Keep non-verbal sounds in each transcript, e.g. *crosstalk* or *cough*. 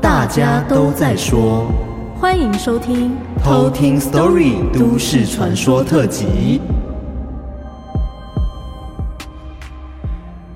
大家都在说，欢迎收听偷听 Story 都市传说特辑。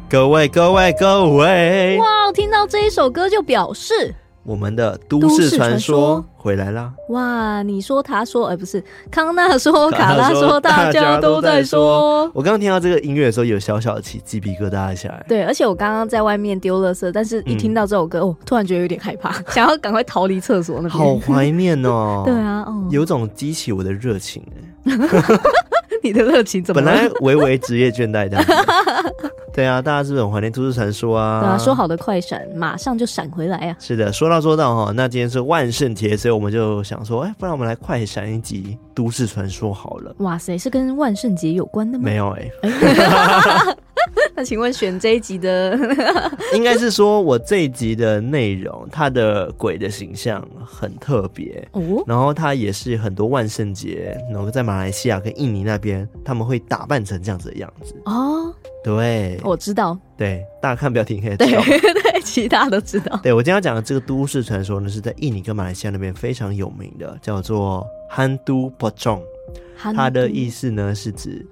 各位各位各位！哇，听到这一首歌就表示。我们的都市传说回来啦！哇，你说他说，哎，不是康纳说，卡拉说，大家都在说。我刚刚听到这个音乐的时候，有小小的起鸡皮疙瘩下来。对，而且我刚刚在外面丢垃圾，但是一听到这首歌，哦，突然觉得有点害怕，*laughs* 想要赶快逃离厕所那边。好怀念哦！*laughs* 对啊，哦，有种激起我的热情哎。*laughs* 你的热情怎么？本来微微职业倦怠的。对啊，大家是不是很怀念都市传说啊？对啊，说好的快闪，马上就闪回来啊！是的，说到做到哈。那今天是万圣节，所以我们就想说，哎，不然我们来快闪一集都市传说好了。哇塞，是跟万圣节有关的吗？没有哎、欸。*laughs* *laughs* 那请问选这一集的，*laughs* 应该是说我这一集的内容，它的鬼的形象很特别哦，然后它也是很多万圣节，然后在马来西亚跟印尼那边，他们会打扮成这样子的样子哦。对，我知道。对，大家看标题可以知道。对 *laughs* 对，其他都知道。对，我今天要讲的这个都市传说呢，是在印尼跟马来西亚那边非常有名的，叫做 Hantu Pocong。它的意思呢是指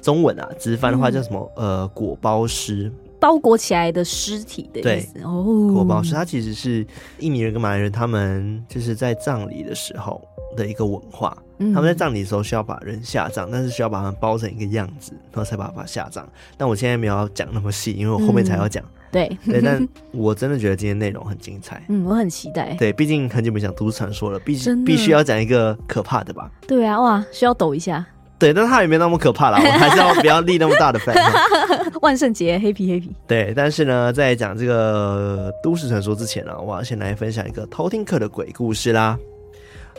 中文啊，直翻的话叫什么？嗯、呃，果包尸，包裹起来的尸体的意思。哦，果包尸，它其实是印尼人跟马来人他们就是在葬礼的时候的一个文化。他们在葬礼的时候需要把人下葬，但是需要把他们包成一个样子，然后才把它下葬。但我现在没有要讲那么细，因为我后面才要讲。嗯、对对，但我真的觉得今天内容很精彩。*laughs* 嗯，我很期待。对，毕竟很久没讲都市传说了，必须必须要讲一个可怕的吧？对啊，哇，需要抖一下。对，但是它也没那么可怕啦，我还是要不要立那么大的 flag。*laughs* 万圣节黑皮黑皮。对，但是呢，在讲这个都市传说之前呢，我要先来分享一个偷听客的鬼故事啦。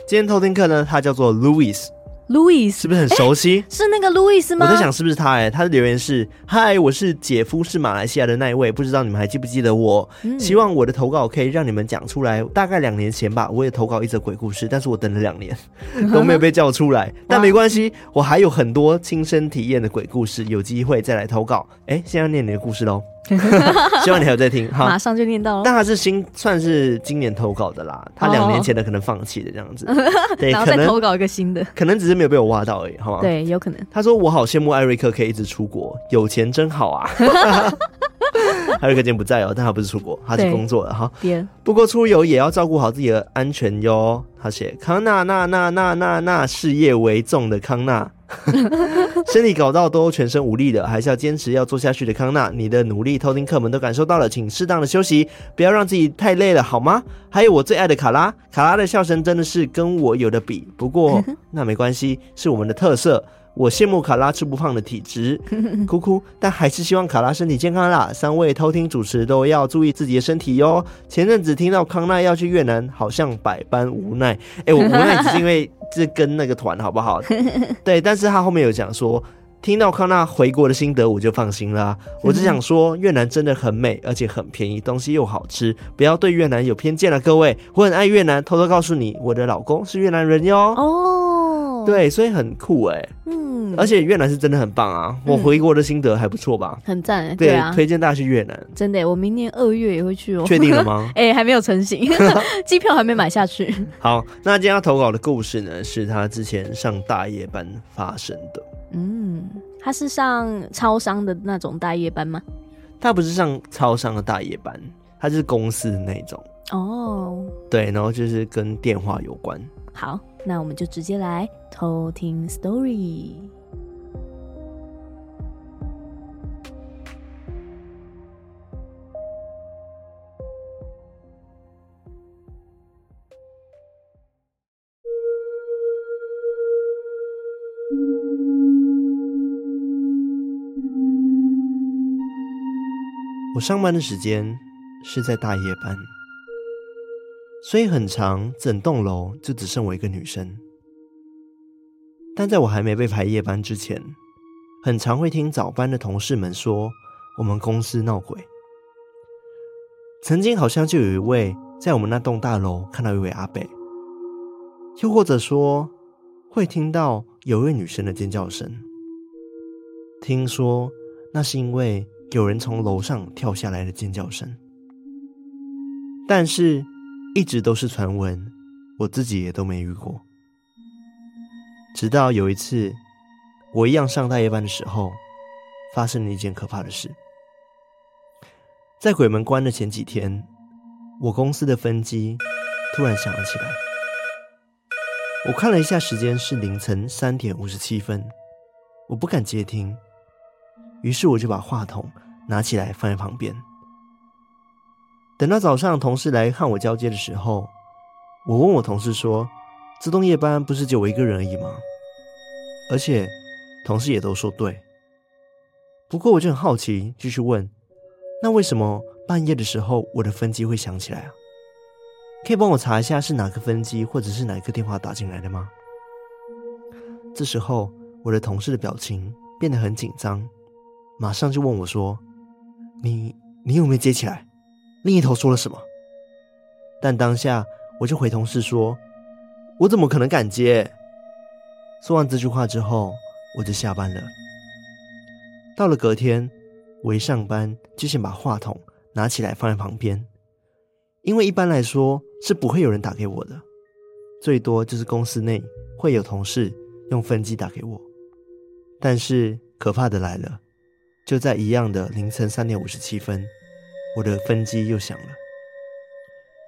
今天偷听客呢，他叫做 Louis。Louis 是不是很熟悉？是那个 Louis 吗？我在想是不是他哎、欸？他的留言是：嗨，我是姐夫，是马来西亚的那一位，不知道你们还记不记得我？嗯、希望我的投稿可以让你们讲出来。大概两年前吧，我也投稿一则鬼故事，但是我等了两年都没有被叫出来。但没关系，我还有很多亲身体验的鬼故事，有机会再来投稿。哎、欸，现在要念你的故事喽。*laughs* 希望你还有在听，好，马上就念到了。但他是新，算是今年投稿的啦。他两年前的可能放弃的这样子，对，*laughs* 然后再投稿一个新的，可能只是没有被我挖到而已，好吗？对，有可能。他说：“我好羡慕艾瑞克可以一直出国，有钱真好啊。*laughs* ”艾瑞克今天不在哦，但他不是出国，他是工作了哈。不过出游也要照顾好自己的安全哟。他写：“康纳纳纳纳纳纳，事业为重的康纳。”身体搞到都全身无力了，还是要坚持要做下去的康纳，你的努力，偷听客们都感受到了，请适当的休息，不要让自己太累了，好吗？还有我最爱的卡拉，卡拉的笑声真的是跟我有的比，不过那没关系，是我们的特色。我羡慕卡拉吃不胖的体质，*laughs* 哭哭，但还是希望卡拉身体健康啦。三位偷听主持都要注意自己的身体哟。前阵子听到康奈要去越南，好像百般无奈。哎、欸，我 *laughs* 无奈只是因为这跟那个团好不好？*laughs* 对，但是他后面有讲说，听到康纳回国的心得，我就放心啦。我只想说，越南真的很美，而且很便宜，东西又好吃，不要对越南有偏见了，各位。我很爱越南，偷偷告诉你，我的老公是越南人哟。哦，对，所以很酷哎。嗯而且越南是真的很棒啊！我回国的心得还不错吧？嗯、很赞，对，对啊，推荐大家去越南。真的，我明年二月也会去哦。确定了吗？*laughs* 哎、欸，还没有成型，*laughs* 机票还没买下去。好，那今天要投稿的故事呢，是他之前上大夜班发生的。嗯，他是上超商的那种大夜班吗？他不是上超商的大夜班，他是公司的那种。哦，对，然后就是跟电话有关。好，那我们就直接来偷听 story。我上班的时间是在大夜班，所以很长，整栋楼就只剩我一个女生。但在我还没被排夜班之前，很常会听早班的同事们说我们公司闹鬼。曾经好像就有一位在我们那栋大楼看到一位阿伯，又或者说会听到有一位女生的尖叫声。听说那是因为。有人从楼上跳下来的尖叫声，但是一直都是传闻，我自己也都没遇过。直到有一次，我一样上大夜班的时候，发生了一件可怕的事。在鬼门关的前几天，我公司的分机突然响了起来。我看了一下时间，是凌晨三点五十七分，我不敢接听。于是我就把话筒拿起来放在旁边。等到早上同事来看我交接的时候，我问我同事说：“自动夜班不是只有我一个人而已吗？”而且同事也都说对。不过我就很好奇，继续问：“那为什么半夜的时候我的分机会响起来啊？可以帮我查一下是哪个分机或者是哪个电话打进来的吗？”这时候我的同事的表情变得很紧张。马上就问我说：“你你有没有接起来？另一头说了什么？”但当下我就回同事说：“我怎么可能敢接？”说完这句话之后，我就下班了。到了隔天，我一上班就先把话筒拿起来放在旁边，因为一般来说是不会有人打给我的，最多就是公司内会有同事用分机打给我。但是可怕的来了。就在一样的凌晨三点五十七分，我的分机又响了。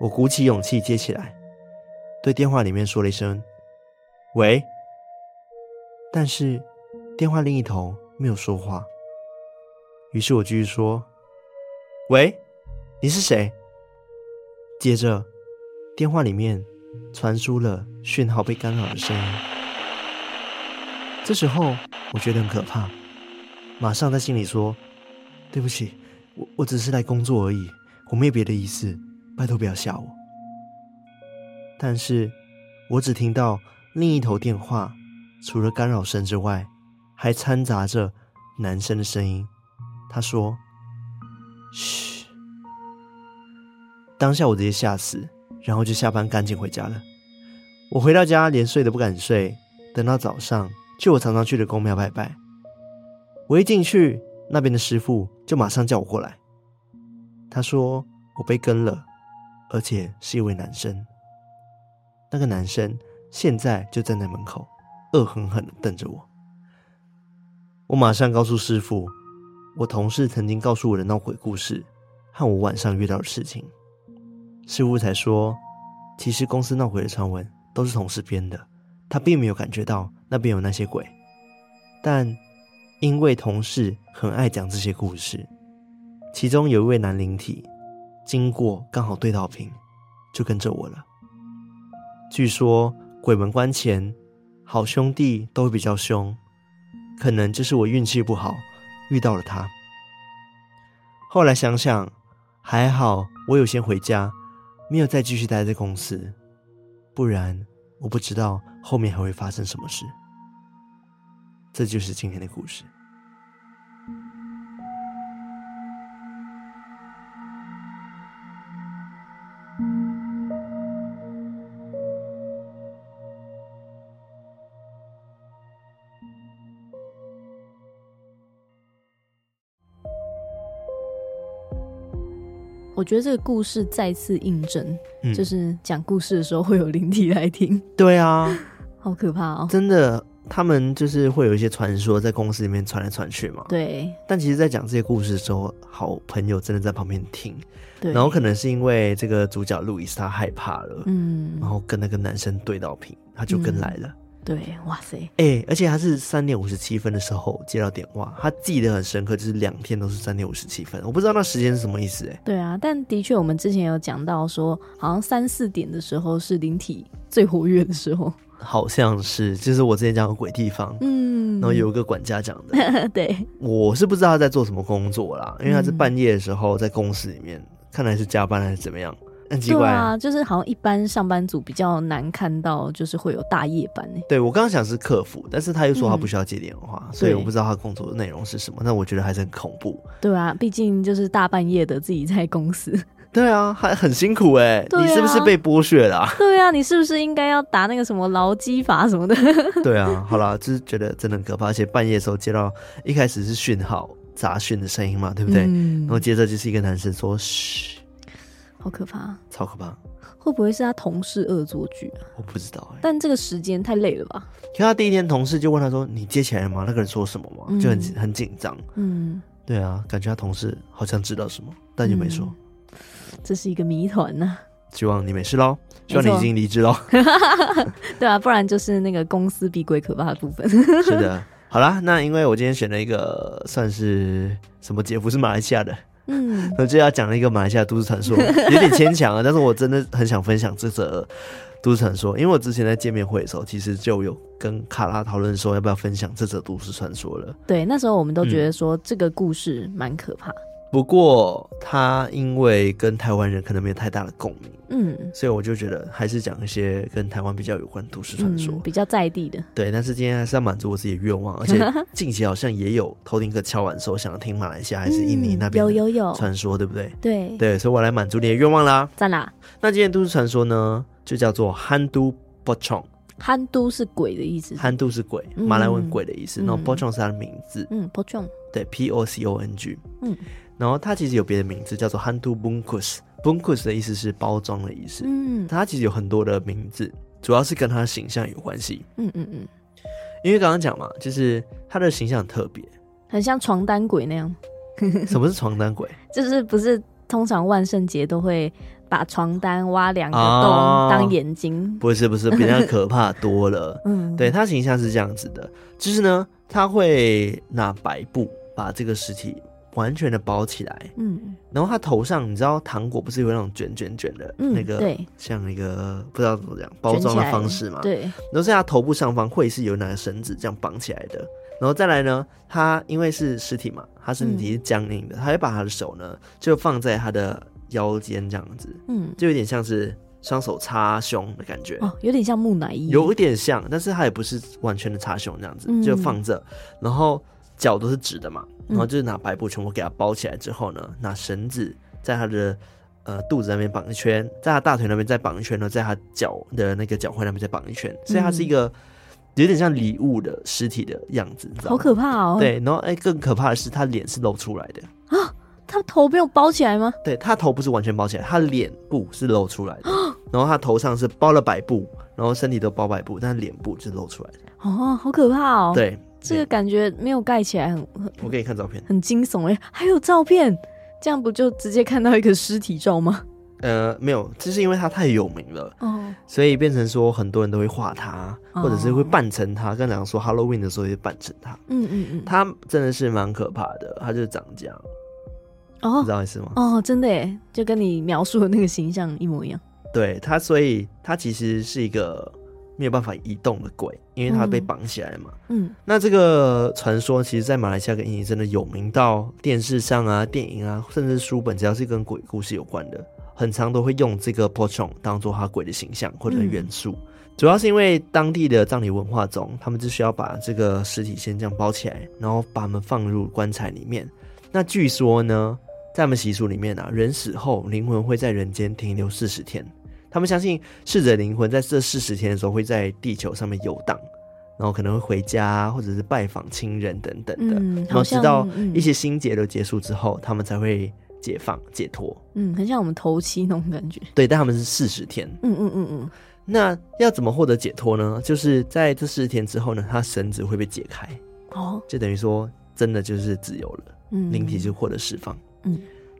我鼓起勇气接起来，对电话里面说了一声“喂”，但是电话另一头没有说话。于是我继续说：“喂，你是谁？”接着电话里面传出了讯号被干扰的声音。这时候我觉得很可怕。马上在心里说：“对不起，我我只是来工作而已，我没有别的意思，拜托不要吓我。”但是，我只听到另一头电话除了干扰声之外，还掺杂着男生的声音。他说：“嘘。”当下我直接吓死，然后就下班赶紧回家了。我回到家连睡都不敢睡，等到早上去我常常去的公庙拜拜。我一进去，那边的师傅就马上叫我过来。他说我被跟了，而且是一位男生。那个男生现在就站在门口，恶狠狠的瞪着我。我马上告诉师傅，我同事曾经告诉我的闹鬼故事和我晚上遇到的事情。师傅才说，其实公司闹鬼的传闻都是同事编的，他并没有感觉到那边有那些鬼，但。因为同事很爱讲这些故事，其中有一位男灵体经过刚好对到屏，就跟着我了。据说鬼门关前，好兄弟都比较凶，可能就是我运气不好遇到了他。后来想想，还好我有先回家，没有再继续待在公司，不然我不知道后面还会发生什么事。这就是今天的故事。我觉得这个故事再次印证，嗯、就是讲故事的时候会有灵体来听。*laughs* 对啊，*laughs* 好可怕哦！真的他们就是会有一些传说在公司里面传来传去嘛。对。但其实，在讲这些故事的时候，好朋友真的在旁边听。对。然后可能是因为这个主角路易斯他害怕了，嗯，然后跟那个男生对到屏，他就跟来了。嗯、对，哇塞。哎、欸，而且他是三点五十七分的时候接到电话，他记得很深刻，就是两天都是三点五十七分。我不知道那时间是什么意思、欸，哎。对啊，但的确我们之前有讲到说，好像三四点的时候是灵体最活跃的时候。好像是，就是我之前讲的鬼地方，嗯，然后有一个管家讲的，*laughs* 对，我是不知道他在做什么工作啦，因为他是半夜的时候在公司里面，嗯、看来是加班还是怎么样，很奇怪。对啊，就是好像一般上班族比较难看到，就是会有大夜班诶。对，我刚刚想是客服，但是他又说他不需要接电话，嗯、所以我不知道他工作的内容是什么。那我觉得还是很恐怖。对啊，毕竟就是大半夜的自己在公司。对啊，还很辛苦哎、欸，啊、你是不是被剥削了、啊？对啊，你是不是应该要打那个什么劳基法什么的？*laughs* 对啊，好啦，就是觉得真的很可怕，而且半夜的时候接到一开始是讯号杂讯的声音嘛，对不对？嗯、然后接着就是一个男生说：“嘘，好可怕，超可怕。”会不会是他同事恶作剧啊？我不知道哎、欸，但这个时间太累了吧？因为他第一天同事就问他说：“你接起来了吗？”那个人说什么吗？就很、嗯、很紧张。嗯，对啊，感觉他同事好像知道什么，但就没说。嗯这是一个谜团呢，希望你没事喽，希望你已经离职喽。*laughs* *laughs* 对啊，不然就是那个公司比鬼可怕的部分。是的，好啦，那因为我今天选了一个算是什么姐夫是马来西亚的，嗯，我就要讲了一个马来西亚都市传说，*laughs* 有点牵强啊，但是我真的很想分享这则都市传说，因为我之前在见面会的时候，其实就有跟卡拉讨论说要不要分享这则都市传说了。对，那时候我们都觉得说这个故事蛮可怕。不过他因为跟台湾人可能没有太大的共鸣，嗯，所以我就觉得还是讲一些跟台湾比较有关的都市传说，嗯，比较在地的。对，但是今天还是要满足我自己的愿望，而且 *laughs* 近期好像也有头顶客敲碗说想要听马来西亚还是印尼那边有有有传说，对不对？对对，所以我来满足你的愿望啦。赞啦！那今天都市传说呢，就叫做 Hantu Pocong。Hantu 是鬼的意思，Hantu 是鬼，马来文鬼的意思。然后 Pocong 是他的名字，嗯，Pocong，对，P O C O N G，嗯。然后它其实有别的名字，叫做 Hantu Bungkus，Bungkus 的意思是包装的意思。嗯，它其实有很多的名字，主要是跟它的形象有关系。嗯嗯嗯，因为刚刚讲嘛，就是它的形象很特别，很像床单鬼那样。什么是床单鬼？*laughs* 就是不是通常万圣节都会把床单挖两个洞当眼睛？哦、不是不是，比那可怕多了。*laughs* 嗯，对，它形象是这样子的，就是呢，他会拿白布把这个尸体。完全的包起来，嗯，然后他头上，你知道糖果不是有那种卷卷卷的，那个，对，像一个不知道怎么讲包装的方式嘛，对，然后在他头部上方会是有那个绳子这样绑起来的，然后再来呢，他因为是尸体嘛，他身体是僵硬的，他会把他的手呢就放在他的腰间这样子，嗯，就有点像是双手插胸的感觉，哦，有点像木乃伊，有一点像，但是他也不是完全的插胸这样子，就放着，然后脚都是直的嘛。然后就是拿白布全部给它包起来之后呢，拿绳子在他的呃肚子那边绑一圈，在他大腿那边再绑一圈呢，在他脚的那个脚踝那边再绑一圈，所以他是一个有点像礼物的尸体的样子，你知道吗？好可怕哦！对，然后哎，更可怕的是他脸是露出来的啊！他头没有包起来吗？对，他头不是完全包起来，他脸部是露出来的，然后他头上是包了白布，然后身体都包白布，但脸部是露出来的。哦，好可怕哦！对。这个感觉没有盖起来很，很我给你看照片，很惊悚哎，还有照片，这样不就直接看到一个尸体照吗？呃，没有，这是因为他太有名了哦，所以变成说很多人都会画他，哦、或者是会扮成他。刚才说 Halloween 的时候也扮成他，嗯嗯嗯，他真的是蛮可怕的，他就是长这样，哦，你知道意思吗？哦，真的耶，就跟你描述的那个形象一模一样。对他，所以他其实是一个。没有办法移动的鬼，因为它被绑起来嘛。嗯，那这个传说其实，在马来西亚跟印尼真的有名到电视上啊、电影啊，甚至书本，只要是跟鬼故事有关的，很常都会用这个 Pocong 当做他鬼的形象或者元素。嗯、主要是因为当地的葬礼文化中，他们只需要把这个尸体先这样包起来，然后把他们放入棺材里面。那据说呢，在我们习俗里面啊，人死后灵魂会在人间停留四十天。他们相信逝者灵魂在这四十天的时候会在地球上面游荡，然后可能会回家或者是拜访亲人等等的，嗯、然后直到一些心结都结束之后，嗯、他们才会解放解脱。嗯，很像我们头七那种感觉。对，但他们是四十天。嗯嗯嗯嗯。那要怎么获得解脱呢？就是在这四十天之后呢，他绳子会被解开。哦，就等于说真的就是自由了。嗯，灵体就获得释放。嗯，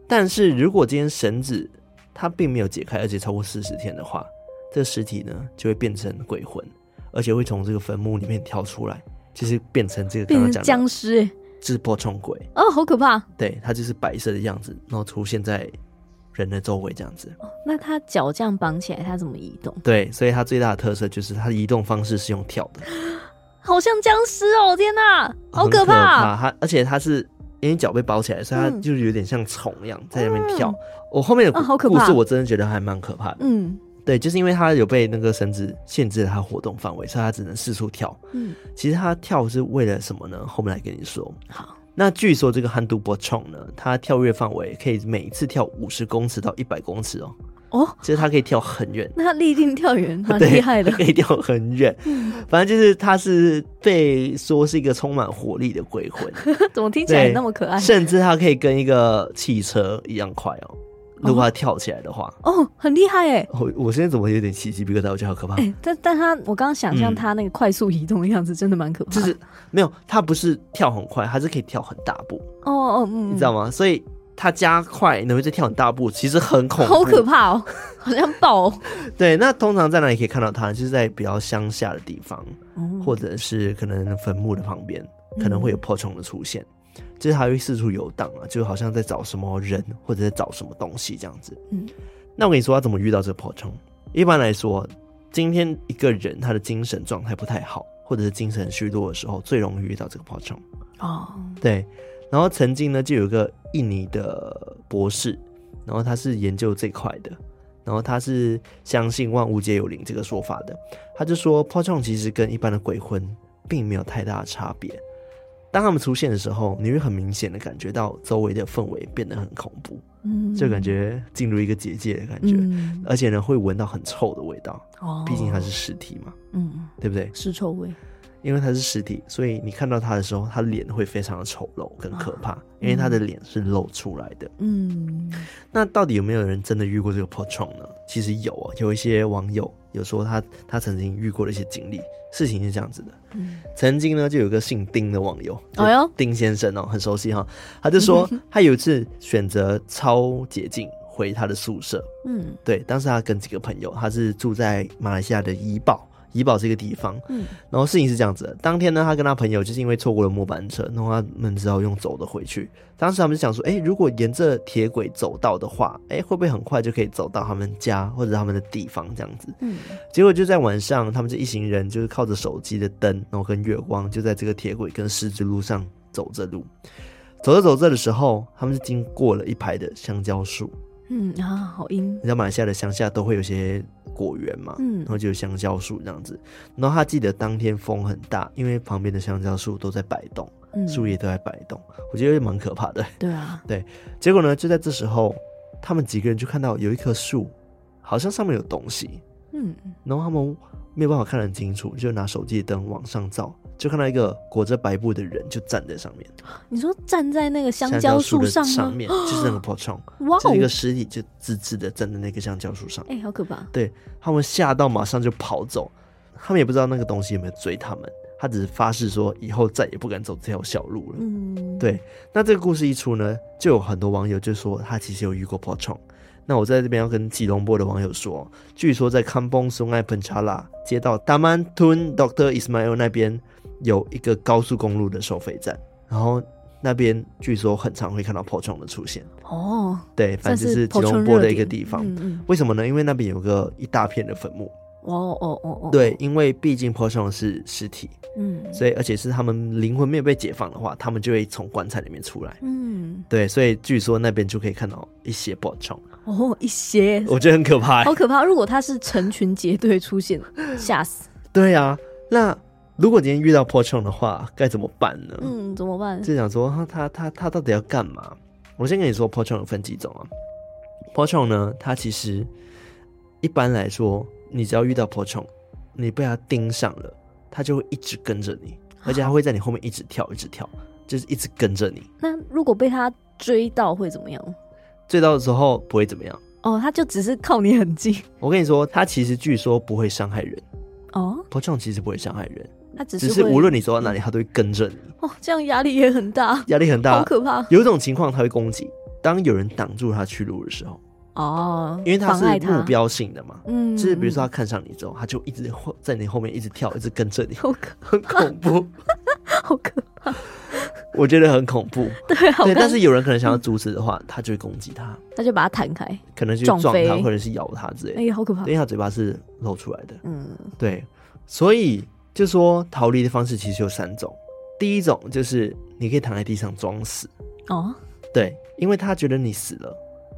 但是如果今天绳子它并没有解开，而且超过四十天的话，这个尸体呢就会变成鬼魂，而且会从这个坟墓里面跳出来，就是变成这个刚刚讲僵尸，是破虫鬼。哦，好可怕！对，它就是白色的样子，然后出现在。人的周围这样子，哦、那它脚这样绑起来，它怎么移动？对，所以它最大的特色就是它的移动方式是用跳的，好像僵尸哦！天哪，好可怕！他而且它是因为脚被包起来，所以它就是有点像虫一样在那边跳。嗯、我后面的故事我真的觉得还蛮可怕的。嗯，对，就是因为它有被那个绳子限制了它活动范围，所以它只能四处跳。嗯，其实它跳是为了什么呢？后面来跟你说。好。那据说这个汉都博冲呢，它跳跃范围可以每一次跳五十公尺到一百公尺哦。哦，就是它可以跳很远。那它立定跳远，蛮厉害的，可以跳很远。反正就是它是被说是一个充满活力的鬼魂。*laughs* 怎么听起来那么可爱？甚至它可以跟一个汽车一样快哦。如果他跳起来的话，哦，很厉害哎！我我现在怎么有点起鸡皮疙瘩？我觉得好可怕。但但他我刚刚想象他那个快速移动的样子，真的蛮可怕的。就是没有，他不是跳很快，他是可以跳很大步。哦哦，嗯，你知道吗？所以他加快，能够再跳很大步，其实很恐怖，好可怕哦，好像爆。对，那通常在哪里可以看到他？就是在比较乡下的地方，嗯、或者是可能坟墓的旁边，可能会有破虫的出现。就是他会四处游荡啊，就好像在找什么人或者在找什么东西这样子。嗯，那我跟你说，他怎么遇到这个破虫？一般来说，今天一个人他的精神状态不太好，或者是精神虚弱的时候，最容易遇到这个破虫。哦，对。然后曾经呢，就有一个印尼的博士，然后他是研究这块的，然后他是相信万物皆有灵这个说法的。他就说，破虫其实跟一般的鬼魂并没有太大的差别。当他们出现的时候，你会很明显的感觉到周围的氛围变得很恐怖，嗯，就感觉进入一个结界的感觉，嗯、而且呢会闻到很臭的味道，哦，毕竟它是尸体嘛，嗯，对不对？尸臭味。因为他是尸体，所以你看到他的时候，他脸会非常的丑陋跟可怕，啊、因为他的脸是露出来的。嗯，那到底有没有人真的遇过这个破虫呢？其实有啊，有一些网友有说他他曾经遇过的一些经历。事情是这样子的，嗯、曾经呢就有个姓丁的网友，哎呦，丁先生哦，很熟悉哈，他就说 *laughs* 他有一次选择超捷径回他的宿舍，嗯，对，当时他跟几个朋友，他是住在马来西亚的怡保。怡保这个地方，嗯，然后事情是这样子的，当天呢，他跟他朋友就是因为错过了末班车，然后他们只好用走的回去。当时他们就想说，哎，如果沿着铁轨走到的话，哎，会不会很快就可以走到他们家或者他们的地方这样子？嗯，结果就在晚上，他们这一行人就是靠着手机的灯，然后跟月光，就在这个铁轨跟十字路上走着路。走着走着的时候，他们是经过了一排的香蕉树。嗯啊，好阴！你知道马来西亚的乡下都会有些果园嘛，嗯，然后就有香蕉树这样子。然后他记得当天风很大，因为旁边的香蕉树都在摆动，树叶都在摆动，我觉得蛮可怕的。对啊，*laughs* 对。结果呢，就在这时候，他们几个人就看到有一棵树，好像上面有东西，嗯，然后他们没有办法看得很清楚，就拿手机的灯往上照。就看到一个裹着白布的人，就站在上面。你说站在那个香蕉树上上面，*gasps* 就是那个破虫，哇，一个尸体就直直的站在那个香蕉树上。哎、欸，好可怕！对，他们吓到，马上就跑走。他们也不知道那个东西有没有追他们，他只是发誓说以后再也不敢走这条小路了。嗯，对。那这个故事一出呢，就有很多网友就说他其实有遇过破虫。那我在这边要跟吉隆坡的网友说，据说在康邦松爱彭查拉街道达曼吞 Doctor Ismail 那边。有一个高速公路的收费站，然后那边据说很常会看到破虫的出现。哦，对，反正是吉隆坡的一个地方。嗯嗯。为什么呢？因为那边有个一大片的坟墓。哦哦哦哦。对，因为毕竟破虫是尸体，嗯，所以而且是他们灵魂没有被解放的话，他们就会从棺材里面出来。嗯，对，所以据说那边就可以看到一些破虫。哦，一些，我觉得很可怕，好可怕！如果他是成群结队出现，吓死。对啊，那。如果今天遇到破虫的话，该怎么办呢？嗯，怎么办？就想说他他他他到底要干嘛？我先跟你说，破虫有分几种啊。破虫呢，它其实一般来说，你只要遇到破虫，你被它盯上了，它就会一直跟着你，而且它会在你后面一直跳，一直跳，就是一直跟着你。那如果被它追到会怎么样？追到的时候不会怎么样。哦，他就只是靠你很近。我跟你说，他其实据说不会伤害人。哦，Pochon 其实不会伤害人，他只是只是无论你走到哪里，他都会跟着你。哦，这样压力也很大，压力很大，好可怕。有一种情况他会攻击，当有人挡住他去路的时候。哦，因为他是目标性的嘛，嗯，就是比如说他看上你之后，他就一直在你后面一直跳，一直跟着你，好可很恐怖，*laughs* 好可怕，我觉得很恐怖。对，好，对，但是有人可能想要阻止的话，他就会攻击他，他就把他弹开，可能就撞他，或者是咬他之类的。哎呀，好可怕，因为他嘴巴是露出来的。嗯，对，所以就说逃离的方式其实有三种，第一种就是你可以躺在地上装死，哦，对，因为他觉得你死了。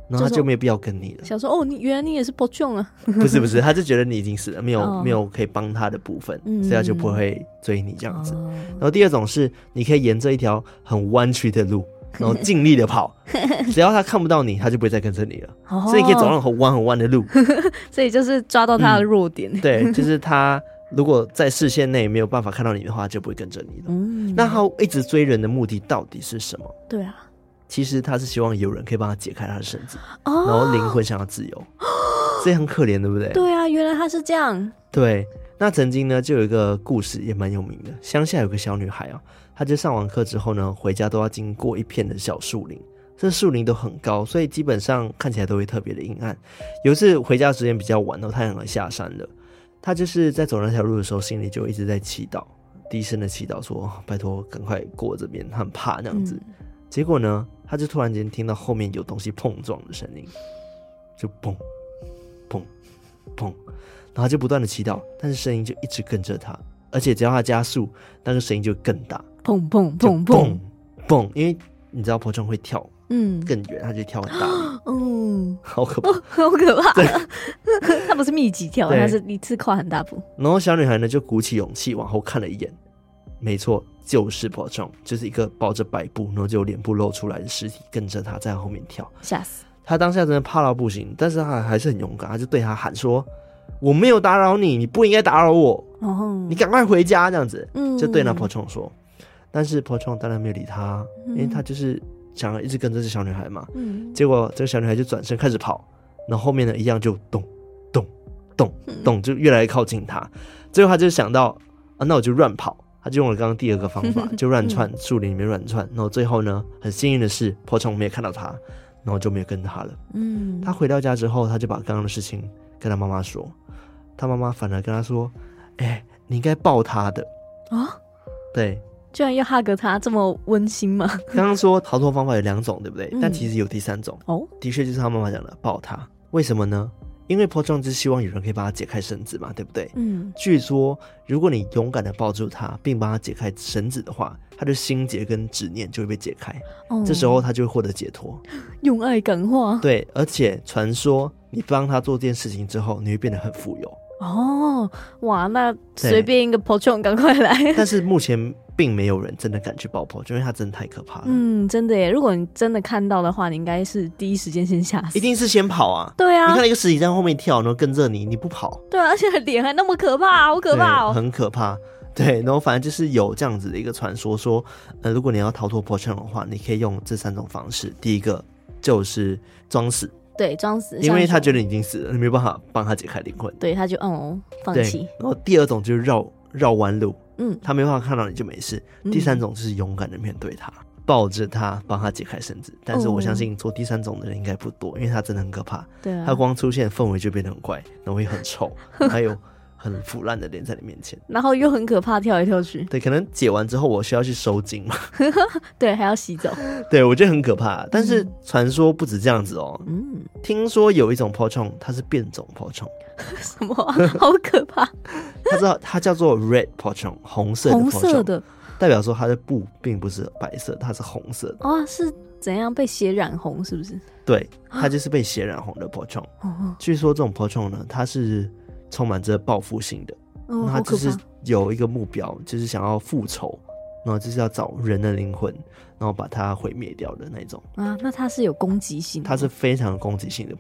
然后他就没有必要跟你了。想说哦，你原来你也是 Pochon 啊？不是不是，他就觉得你已经死了，没有、哦、没有可以帮他的部分，嗯、所以他就不会追你这样子。哦、然后第二种是，你可以沿着一条很弯曲的路，然后尽力的跑，*laughs* 只要他看不到你，他就不会再跟着你了。哦、所以你可以走上很弯很弯的路。*laughs* 所以就是抓到他的弱点。嗯、对，就是他如果在视线内没有办法看到你的话，就不会跟着你了。嗯，那他一直追人的目的到底是什么？对啊。其实他是希望有人可以帮他解开他的绳子，然后灵魂想要自由，*gasps* 这很可怜，对不对？对啊，原来他是这样。对，那曾经呢，就有一个故事也蛮有名的。乡下有个小女孩啊，她就上完课之后呢，回家都要经过一片的小树林，这树林都很高，所以基本上看起来都会特别的阴暗。有一次回家时间比较晚，然后太阳要下山了，她就是在走那条路的时候，心里就一直在祈祷，低声的祈祷说：“拜托，赶快过这边，她很怕那样子。嗯”结果呢？他就突然间听到后面有东西碰撞的声音，就砰砰砰，然后他就不断的祈祷，但是声音就一直跟着他，而且只要他加速，那个声音就更大，砰砰砰砰。砰，因为你知道 Pochon 会跳，嗯，更远，他就跳很大，嗯，*gasps* 好可怕，*laughs* 好可怕，对，*laughs* 他不是密集跳，他是一次跨很大步，然后小女孩呢就鼓起勇气往后看了一眼，没错。就是 Pochon，就是一个抱着白布，然后就脸部露出来的尸体，跟着他在后面跳，吓死他！当下真的怕到不行，但是他还是很勇敢，他就对他喊说：“我没有打扰你，你不应该打扰我，哦、你赶快回家。”这样子，嗯、就对那 Pochon 说。但是 Pochon 当然没有理他，嗯、因为他就是想要一直跟着这小女孩嘛。嗯、结果这个小女孩就转身开始跑，然后后面呢一样就咚咚咚咚，就越来越靠近他。最后他就想到啊，那我就乱跑。他就用了刚刚第二个方法，*laughs* 就乱窜树林里面乱窜，然后最后呢，很幸运的是，Pochon 没有看到他，然后就没有跟他了。嗯，他回到家之后，他就把刚刚的事情跟他妈妈说，他妈妈反而跟他说：“哎、欸，你应该抱他的啊。”对，居然要哈格他，这么温馨吗？刚刚说逃脱方法有两种，对不对？嗯、但其实有第三种哦，的确就是他妈妈讲的抱他。为什么呢？因为 Pochon 是希望有人可以帮他解开绳子嘛，对不对？嗯。据说，如果你勇敢的抱住他，并帮他解开绳子的话，他的心结跟执念就会被解开。哦。这时候他就会获得解脱。用爱感化。对，而且传说你帮他做这件事情之后，你会变得很富有。哦，哇，那随便一个 Pochon 赶快来。但是目前。并没有人真的敢去爆破，就因为他真的太可怕了。嗯，真的耶！如果你真的看到的话，你应该是第一时间先吓死。一定是先跑啊！对啊，你看一个尸体在后面跳，然后跟着你，你不跑。对啊，而且脸还那么可怕，*laughs* 好可怕哦，很可怕。对，然后反正就是有这样子的一个传说，说，呃，如果你要逃脱 Pochon 的话，你可以用这三种方式。第一个就是装死，对，装死，因为他觉得你已经死了，你没办法帮他解开灵魂，对，他就嗯哦放弃。然后第二种就是绕绕弯路。嗯，他没办法看到你就没事。第三种就是勇敢的面对他，嗯、抱着他，帮他解开绳子。但是我相信做第三种的人应该不多，因为他真的很可怕。对啊，他光出现氛围就变得很怪，然后会很臭，*laughs* 还有很腐烂的脸在你面前，然后又很可怕，跳来跳去。对，可能解完之后我需要去收精嘛。*laughs* 对，还要洗澡。*laughs* 对，我觉得很可怕。但是传说不止这样子哦。嗯，听说有一种 Pochon，它是变种 Pochon。*laughs* 什么、啊？好可怕！他知道它叫做 Red Pochon，红色的 Pochon，红色的，代表说它的布并不是白色，它是红色的。哦，是怎样被血染红？是不是？对，它就是被血染红的 Pochon。哦，据说这种 Pochon 呢，它是充满着报复性的，哦、它只是有一个目标，就是想要复仇，然后就是要找人的灵魂，然后把它毁灭掉的那种。啊，那他是有攻击性的？它是非常攻击性的。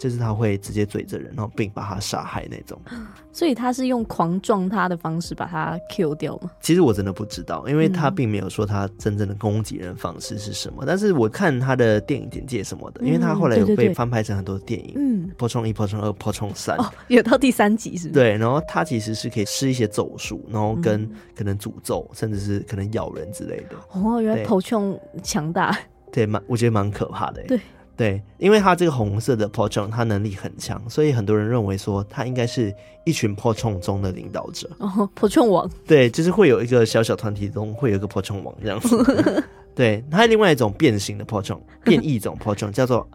就是他会直接追着人，然后并把他杀害那种。*gasps* 所以他是用狂撞他的方式把他 kill 掉吗？其实我真的不知道，因为他并没有说他真正的攻击人方式是什么。嗯、但是我看他的电影简介什么的，因为他后来有被翻拍成很多电影，嗯，破冲一、破冲二、破冲三，哦，有到第三集是不是？对，然后他其实是可以施一些咒术，然后跟可能诅咒，嗯、甚至是可能咬人之类的。哦，原来破冲强大，*laughs* 对，蛮我觉得蛮可怕的。对。对，因为他这个红色的 Pocong，他能力很强，所以很多人认为说他应该是一群 Pocong 中的领导者。哦，Pocong 王。对，就是会有一个小小团体中会有一个 Pocong 王这样子。*laughs* 对，他有另外一种变形的 Pocong，*laughs* 变异种 Pocong 叫做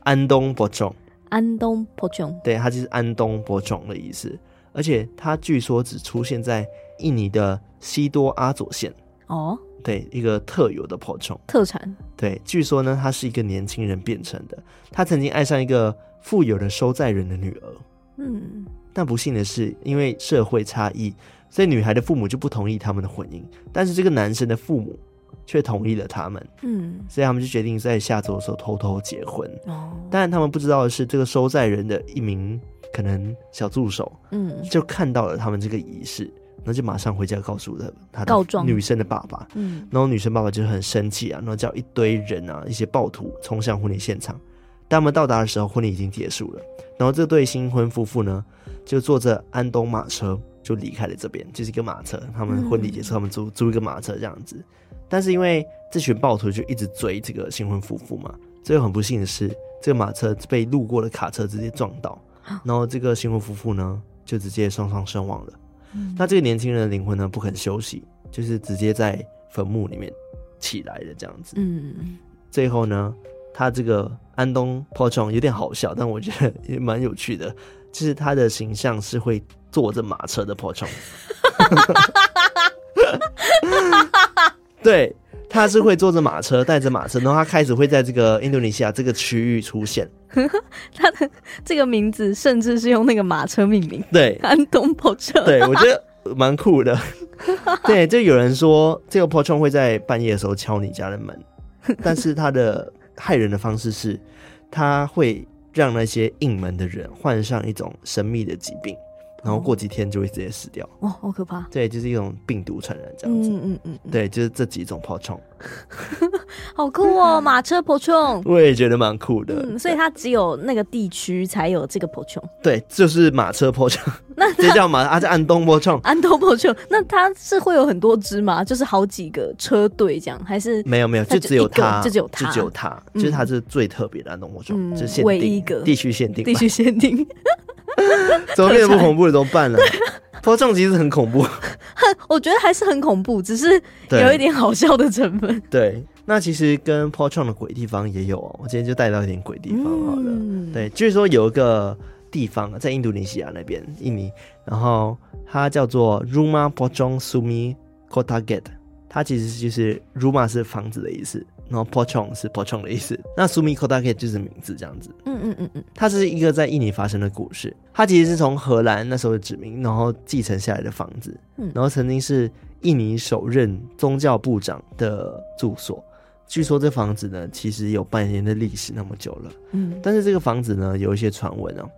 安东 Pocong。安东 Pocong。对，他就是安东 Pocong 的意思，而且他据说只出现在印尼的西多阿佐县。哦。对，一个特有的 Pocong 特产。对，据说呢，他是一个年轻人变成的。他曾经爱上一个富有的收债人的女儿。嗯，但不幸的是，因为社会差异，所以女孩的父母就不同意他们的婚姻。但是这个男生的父母却同意了他们。嗯，所以他们就决定在下周的时候偷偷结婚。哦，但他们不知道的是，这个收债人的一名可能小助手，嗯，就看到了他们这个仪式。那就马上回家告诉了他的女生的爸爸，嗯，然后女生爸爸就很生气啊，然后叫一堆人啊，一些暴徒冲向婚礼现场。当他们到达的时候，婚礼已经结束了。然后这对新婚夫妇呢，就坐着安东马车就离开了这边，就是一个马车。他们婚礼结束，他们租租一个马车这样子。但是因为这群暴徒就一直追这个新婚夫妇嘛，最后很不幸的是，这个马车被路过的卡车直接撞到，然后这个新婚夫妇呢，就直接双双身亡了。那这个年轻人的灵魂呢，不肯休息，就是直接在坟墓里面起来的这样子。嗯，最后呢，他这个安东 Pocong 有点好笑，但我觉得也蛮有趣的，就是他的形象是会坐着马车的 Pocong。*laughs* *laughs* 对。他是会坐着马车，带着马车，然后他开始会在这个印度尼西亚这个区域出现。*laughs* 他的这个名字甚至是用那个马车命名。对，安东跑车。对，我觉得蛮酷的。*laughs* 对，就有人说这个破窗会在半夜的时候敲你家的门，*laughs* 但是他的害人的方式是，他会让那些应门的人患上一种神秘的疾病。然后过几天就会直接死掉。哇，好可怕！对，就是一种病毒传染这样子。嗯嗯嗯，对，就是这几种 Pocong。*laughs* 好酷哦，马车 Pocong。我也觉得蛮酷的。嗯，所以它只有那个地区才有这个 Pocong。对，就是马车 Pocong。那这叫马，它是安东 Pocong。安东 Pocong。那它是会有很多只吗？就是好几个车队这样，还是？没有没有，就只有它，就只有它，就只有它，就是它是最特别的安东就限定，唯一一个地区限定，地区限定。怎么变得不恐怖了？*laughs* 怎么办呢？破窗其实很恐怖，很，*laughs* 我觉得还是很恐怖，只是有一点好笑的成分。对，对，那其实跟破窗的鬼地方也有哦。我今天就带到一点鬼地方好了。嗯、对，据说有一个地方在印度尼西亚那边，印尼，然后它叫做 Rumah Pocong Sumi Kota Gate，它其实就是 Rumah 是房子的意思。然后 Pocong 是 Pocong 的意思，那 Sumi Kota Gate 就是名字这样子。嗯嗯嗯嗯，它是一个在印尼发生的故事。它其实是从荷兰那时候的殖民，然后继承下来的房子。嗯，然后曾经是印尼首任宗教部长的住所。据说这房子呢，其实有半年的历史那么久了。嗯，但是这个房子呢，有一些传闻哦，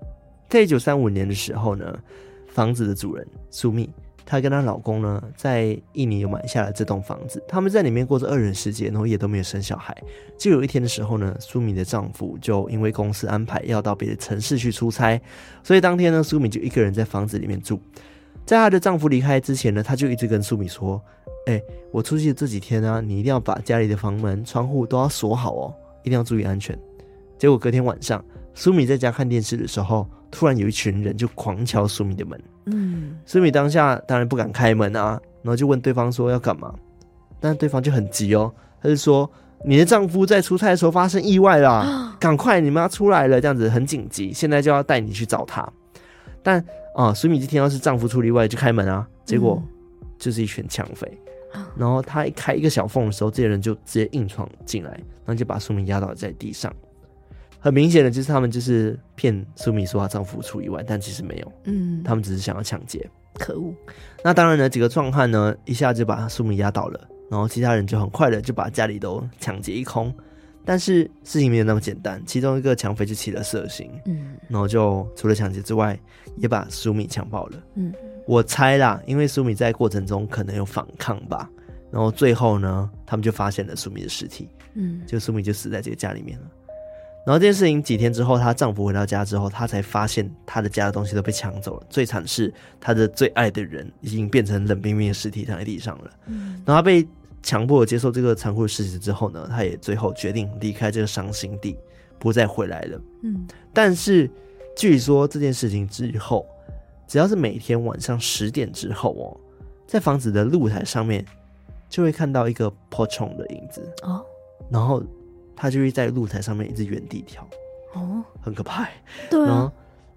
在一九三五年的时候呢，房子的主人苏密。她跟她老公呢，在印尼买下了这栋房子，他们在里面过着二人世界，然后也都没有生小孩。就有一天的时候呢，苏米的丈夫就因为公司安排要到别的城市去出差，所以当天呢，苏米就一个人在房子里面住。在她的丈夫离开之前呢，她就一直跟苏米说：“哎、我出去的这几天呢、你一定要把家里的房门、窗户都要锁好哦，一定要注意安全。”结果隔天晚上，苏米在家看电视的时候，突然有一群人就狂敲苏米的门。嗯，苏米当下当然不敢开门啊，然后就问对方说要干嘛，但对方就很急哦，他就说你的丈夫在出差的时候发生意外啦，*gasps* 赶快你们要出来了，这样子很紧急，现在就要带你去找他。但啊，苏米就听到是丈夫出了意外就开门啊，结果就是一群抢匪，然后他一开一个小缝的时候，这些人就直接硬闯进来，然后就把苏米压倒在地上。很明显的就是他们就是骗苏米说她丈夫出意外，但其实没有，嗯，他们只是想要抢劫。可恶！那当然呢，几个壮汉呢一下就把苏米压倒了，然后其他人就很快的就把家里都抢劫一空。但是事情没有那么简单，其中一个抢匪就起了色心，嗯，然后就除了抢劫之外，也把苏米强暴了。嗯，我猜啦，因为苏米在过程中可能有反抗吧，然后最后呢，他们就发现了苏米的尸体，嗯，就苏米就死在这个家里面了。然后这件事情几天之后，她丈夫回到家之后，她才发现她的家的东西都被抢走了。最惨是她的最爱的人已经变成冷冰冰的尸体躺在地上了。嗯，然后她被强迫接受这个残酷的事实之后呢，她也最后决定离开这个伤心地，不再回来了。嗯，但是据说这件事情之后，只要是每天晚上十点之后哦，在房子的露台上面就会看到一个破虫的影子哦，然后。他就会在露台上面一直原地跳，哦，很可怕。对啊，然后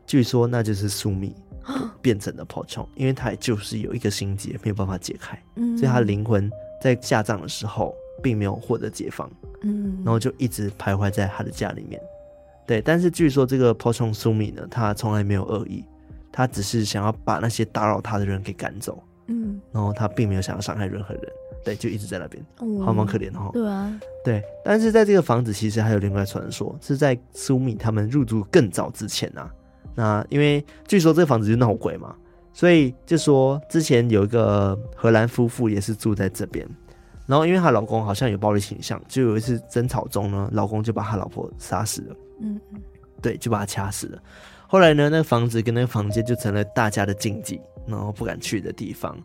据说那就是苏米变成了破虫，因为他就是有一个心结没有办法解开，嗯，所以他灵魂在下葬的时候并没有获得解放，嗯，然后就一直徘徊在他的家里面。对，但是据说这个破虫苏米呢，他从来没有恶意，他只是想要把那些打扰他的人给赶走，嗯，然后他并没有想要伤害任何人。对，就一直在那边，嗯、好蛮可怜的哈。对啊，对，但是在这个房子其实还有另外传说，是在苏米他们入住更早之前啊。那因为据说这个房子就闹鬼嘛，所以就说之前有一个荷兰夫妇也是住在这边，然后因为她老公好像有暴力倾向，就有一次争吵中呢，老公就把他老婆杀死了。嗯嗯，对，就把他掐死了。后来呢，那个房子跟那个房间就成了大家的禁忌，然后不敢去的地方。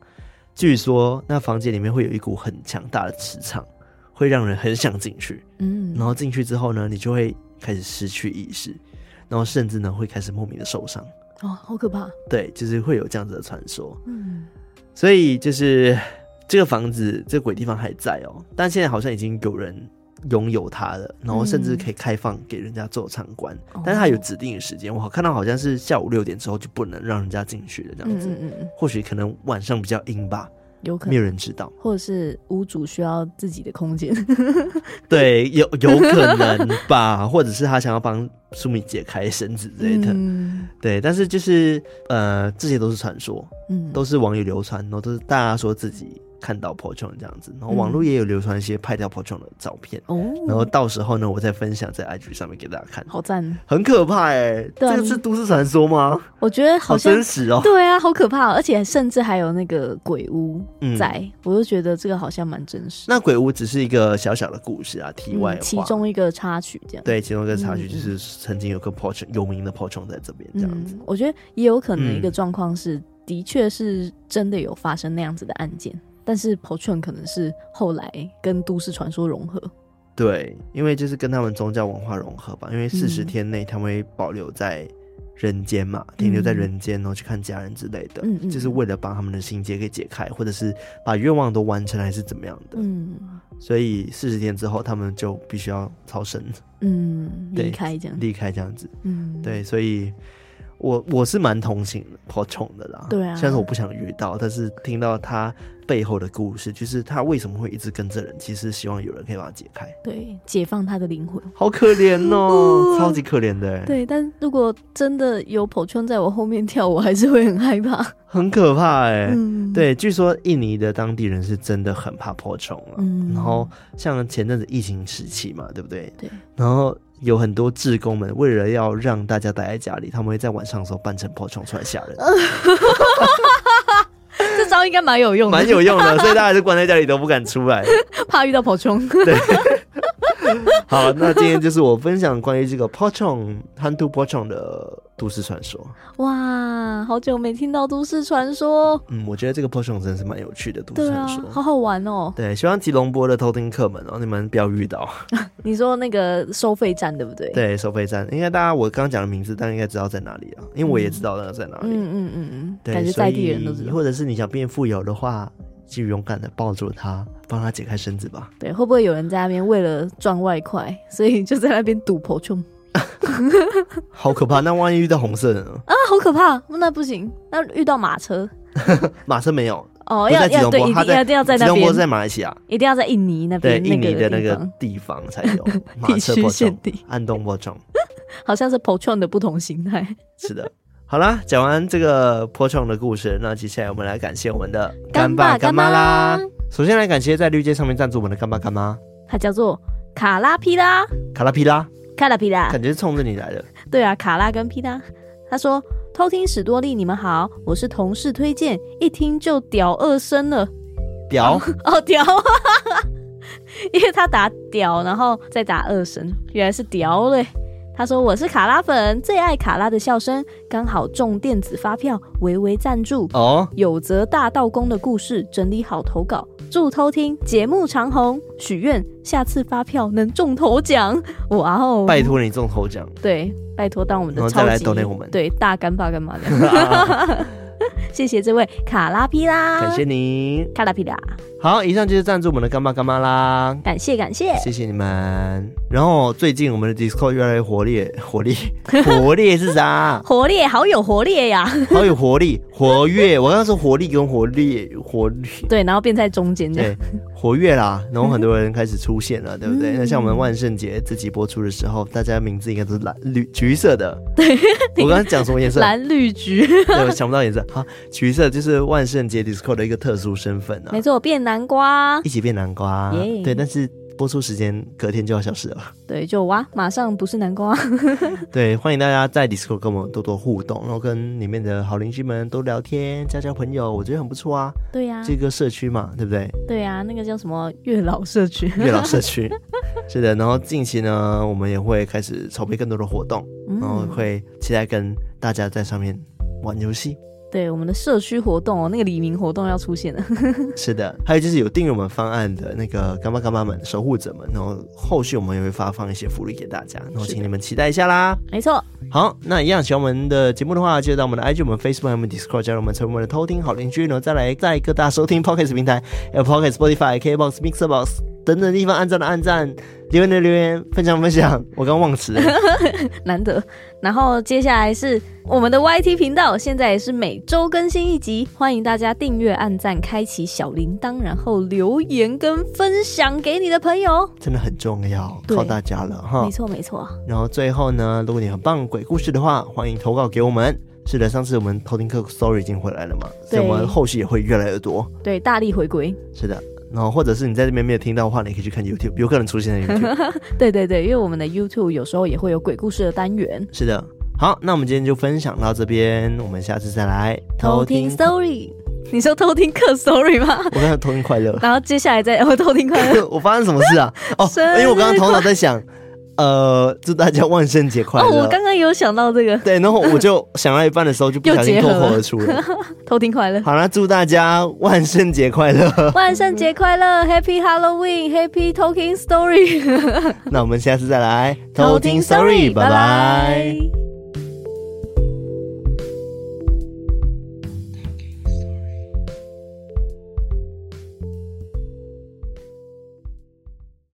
据说那房间里面会有一股很强大的磁场，会让人很想进去。嗯，然后进去之后呢，你就会开始失去意识，然后甚至呢会开始莫名的受伤。哦，好可怕！对，就是会有这样子的传说。嗯，所以就是这个房子这个鬼地方还在哦，但现在好像已经有人拥有它的，然后甚至可以开放给人家做参观。嗯，但是它有指定的时间，我看到好像是下午六点之后就不能让人家进去了，这样子。嗯嗯嗯，或许可能晚上比较阴吧。有可能没有人知道，或者是屋主需要自己的空间。*laughs* 对，有有可能吧，或者是他想要帮苏米解开绳子之类的。嗯、对，但是就是呃，这些都是传说，嗯，都是网友流传，然后都是大家说自己。看到破虫这样子，然后网络也有流传一些拍掉破虫的照片哦，嗯、然后到时候呢，我再分享在 IG 上面给大家看。好赞，很可怕哎、这个是都市传说吗？我觉得好像好真实哦。对啊，好可怕，而且甚至还有那个鬼屋在，嗯、我就觉得这个好像蛮真实。那鬼屋只是一个小小的故事啊，题外其中一个插曲这样。对，其中一个插曲就是曾经有个破虫，有名的破虫在这边这样子、嗯。我觉得也有可能一个状况是，嗯、的确是真的有发生那样子的案件。但是 Pochon 可能是后来跟都市传说融合，对，因为就是跟他们宗教文化融合吧。因为四十天内他们会保留在人间嘛，嗯、停留在人间，然后去看家人之类的，嗯嗯，就是为了把他们的心结给解开，或者是把愿望都完成，还是怎么样的。嗯，所以四十天之后，他们就必须要超生，嗯，离开这样，离开这样子，嗯，对，所以。我我是蛮同情破虫的啦，对啊，虽然说我不想遇到，但是听到他背后的故事，就是他为什么会一直跟着人，其实希望有人可以把它解开，对，解放他的灵魂，好可怜哦，*laughs* 超级可怜的，对，但如果真的有破虫在我后面跳，我还是会很害怕，很可怕哎，嗯、对，据说印尼的当地人是真的很怕破虫了，嗯，然后像前阵子疫情时期嘛，对不对？对，然后。有很多志工们为了要让大家待在家里，他们会在晚上的时候扮成破虫出来吓人。*laughs* 应该蛮有用的，蛮有用的，所以大家就关在家里都不敢出来，*laughs* 怕遇到跑虫。对。好，那今天就是我分享关于这个破虫、hantu pocong 的都市传说。哇，好久没听到都市传说。嗯，我觉得这个 Porton 真的是蛮有趣的都市传说，啊，好好玩哦。对，希望吉隆坡的偷听客们哦，你们不要遇到。*laughs* 你说那个收费站对不对？对，收费站，应该大家我刚刚讲的名字，大家应该知道在哪里啊，因为我也知道那个在哪里。嗯嗯嗯嗯，对，感觉在地人都知道。或者是你想变富有的话。就勇敢的抱住他，帮他解开绳子吧。对，会不会有人在那边为了赚外快，*laughs* 所以就在那边赌破虫？好可怕！那万一遇到红色的呢？啊，好可怕！那不行。那遇到马车？*laughs* 马车没有 *laughs* 哦，要要对，一定要一定要在那边。在马来西亚，一定要在印尼那边，对，印尼的那个地方才有马车破虫、暗洞破虫，好像是破虫的不同形态。是的。好啦，讲完这个破创的故事，那接下来我们来感谢我们的干爸干妈啦。首先来感谢在绿界上面赞助我们的干爸干妈，他叫做卡拉皮拉，卡拉皮拉，卡拉皮拉，感觉是冲着你来的。对啊，卡拉跟皮拉。他说：“偷听史多利，你们好，我是同事推荐，一听就屌二声了。屌 *laughs* 哦，屌，*laughs* 因为他打屌，然后再打二声，原来是屌嘞。”他说：“我是卡拉粉，最爱卡拉的笑声，刚好中电子发票，微微赞助哦。有则大道公的故事整理好投稿，祝偷听节目长红，许愿下次发票能中头奖。哇哦！拜托你中头奖，对，拜托当我们的超级，再来我们，对，大干爸干妈的。*laughs* 谢谢这位卡拉皮拉，感谢你，卡拉皮拉。好，以上就是赞助我们的干妈干妈啦，感谢感谢，谢谢你们。然后最近我们的 Discord 越来越活力，活力，*laughs* 活力是啥？活力，好有活力呀，好有活力，活跃。我刚刚说活力跟活力，活力，对，然后变在中间，对，活跃啦。然后很多人开始出现了，*laughs* 对不对？那像我们万圣节自己播出的时候，大家名字应该都是蓝绿橘色的。*laughs* 对，我刚刚讲什么颜色？蓝绿橘。对，我想不到颜色。好，橘色就是万圣节 Discord 的一个特殊身份啊。没错，变蓝。南瓜。一起变南瓜，yeah. 对，但是播出时间隔天就要消失了，对，就哇，马上不是南瓜，*laughs* 对，欢迎大家在 Discord 跟我们多多互动，然后跟里面的好邻居们多聊天，交交朋友，我觉得很不错啊，对呀、啊，这个社区嘛，对不对？对呀、啊，那个叫什么月老社区，月老社区，*laughs* 是的，然后近期呢，我们也会开始筹备更多的活动，然后会期待跟大家在上面玩游戏。对我们的社区活动哦，那个黎明活动要出现了。*laughs* *laughs* 是的，还有就是有订阅我们方案的那个干妈干妈们、守护者们，然后后续我们也会发放一些福利给大家，然后请你们期待一下啦。没错。好，那一样喜欢我们的节目的话，记得到我们的 IG、我们 Facebook、我们 Discord 加入我们，成为我们的偷听好邻居，然后再来在各大收听 Podcast 平台，有 Podcast、Spotify、KBox、Mixerbox 等等地方按赞的按赞。留言的留言，分享分享，*laughs* 我刚忘词了，*laughs* 难得。然后接下来是我们的 YT 频道，现在也是每周更新一集，欢迎大家订阅、按赞、开启小铃铛，然后留言跟分享给你的朋友，真的很重要，靠大家了哈。没错没错。然后最后呢，如果你很棒鬼故事的话，欢迎投稿给我们。是的，上次我们偷听客 story 已经回来了嘛，所以我们后续也会越来越多。对，大力回归。是的。然后，或者是你在这边没有听到的话，你可以去看 YouTube，有可能出现在 *laughs* YouTube。对对对，因为我们的 YouTube 有时候也会有鬼故事的单元。是的，好，那我们今天就分享到这边，我们下次再来偷听 Story。你说偷听课 Story 吗？我刚才偷听快乐，然后接下来再我偷听快乐。*laughs* 我发生什么事啊？哦，因为我刚刚头脑在想。呃，祝大家万圣节快乐！哦，我刚刚有想到这个，对，然后我就想到一半的时候就不小心脱口而出了，*laughs* 偷听快乐。好了，祝大家万圣节快乐！万圣节快乐，Happy Halloween，Happy Talking Story。*laughs* 那我们下次再来 *laughs* 偷听 Story，拜拜。